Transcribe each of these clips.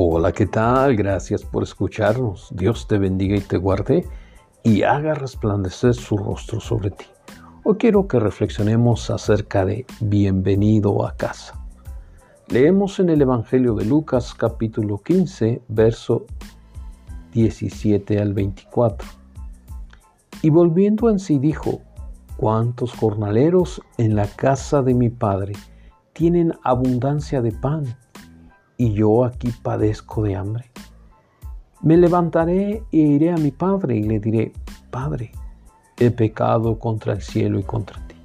Hola, ¿qué tal? Gracias por escucharnos. Dios te bendiga y te guarde y haga resplandecer su rostro sobre ti. Hoy quiero que reflexionemos acerca de bienvenido a casa. Leemos en el Evangelio de Lucas capítulo 15, verso 17 al 24. Y volviendo en sí dijo, ¿cuántos jornaleros en la casa de mi padre tienen abundancia de pan? Y yo aquí padezco de hambre. Me levantaré e iré a mi padre y le diré, Padre, he pecado contra el cielo y contra ti.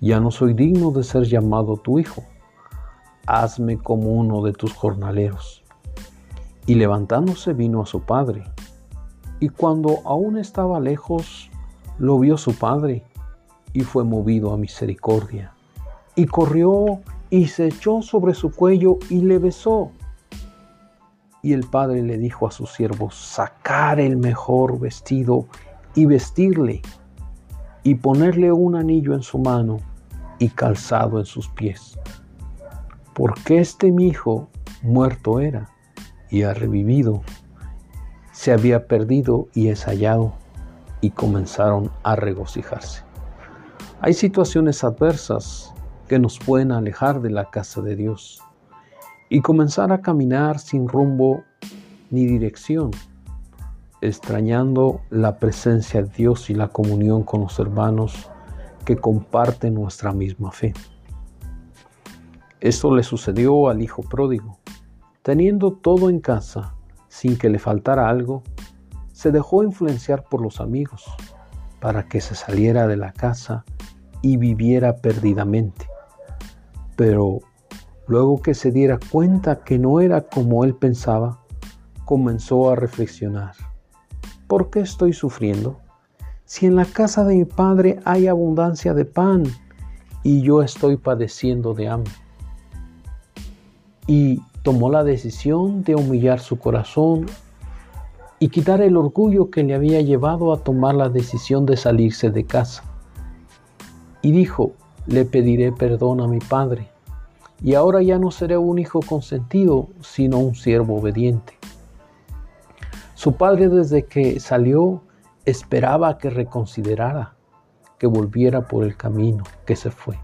Ya no soy digno de ser llamado tu hijo. Hazme como uno de tus jornaleros. Y levantándose vino a su padre. Y cuando aún estaba lejos, lo vio su padre y fue movido a misericordia. Y corrió y se echó sobre su cuello y le besó. Y el padre le dijo a sus siervos, sacar el mejor vestido y vestirle, y ponerle un anillo en su mano y calzado en sus pies. Porque este mi hijo muerto era y ha revivido, se había perdido y es hallado, y comenzaron a regocijarse. Hay situaciones adversas que nos pueden alejar de la casa de Dios y comenzar a caminar sin rumbo ni dirección, extrañando la presencia de Dios y la comunión con los hermanos que comparten nuestra misma fe. Esto le sucedió al hijo pródigo. Teniendo todo en casa, sin que le faltara algo, se dejó influenciar por los amigos para que se saliera de la casa y viviera perdidamente pero luego que se diera cuenta que no era como él pensaba, comenzó a reflexionar. ¿Por qué estoy sufriendo? Si en la casa de mi padre hay abundancia de pan y yo estoy padeciendo de hambre. Y tomó la decisión de humillar su corazón y quitar el orgullo que le había llevado a tomar la decisión de salirse de casa. Y dijo, le pediré perdón a mi padre, y ahora ya no seré un hijo consentido, sino un siervo obediente. Su padre desde que salió esperaba que reconsiderara, que volviera por el camino que se fue,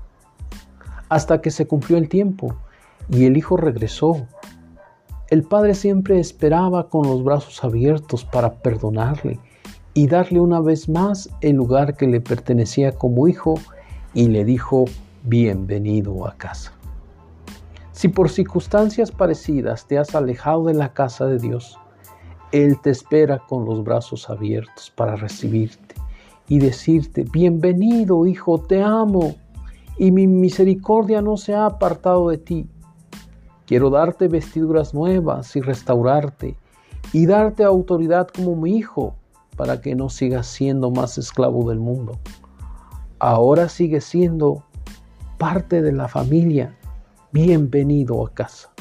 hasta que se cumplió el tiempo y el hijo regresó. El padre siempre esperaba con los brazos abiertos para perdonarle y darle una vez más el lugar que le pertenecía como hijo y le dijo, bienvenido a casa. Si por circunstancias parecidas te has alejado de la casa de Dios, Él te espera con los brazos abiertos para recibirte y decirte, bienvenido hijo, te amo y mi misericordia no se ha apartado de ti. Quiero darte vestiduras nuevas y restaurarte y darte autoridad como mi hijo para que no sigas siendo más esclavo del mundo ahora sigue siendo parte de la familia. Bienvenido a casa.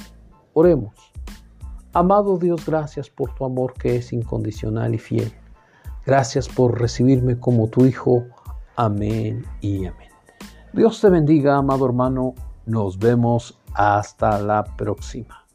Oremos. Amado Dios, gracias por tu amor que es incondicional y fiel. Gracias por recibirme como tu Hijo. Amén y amén. Dios te bendiga, amado hermano. Nos vemos hasta la próxima.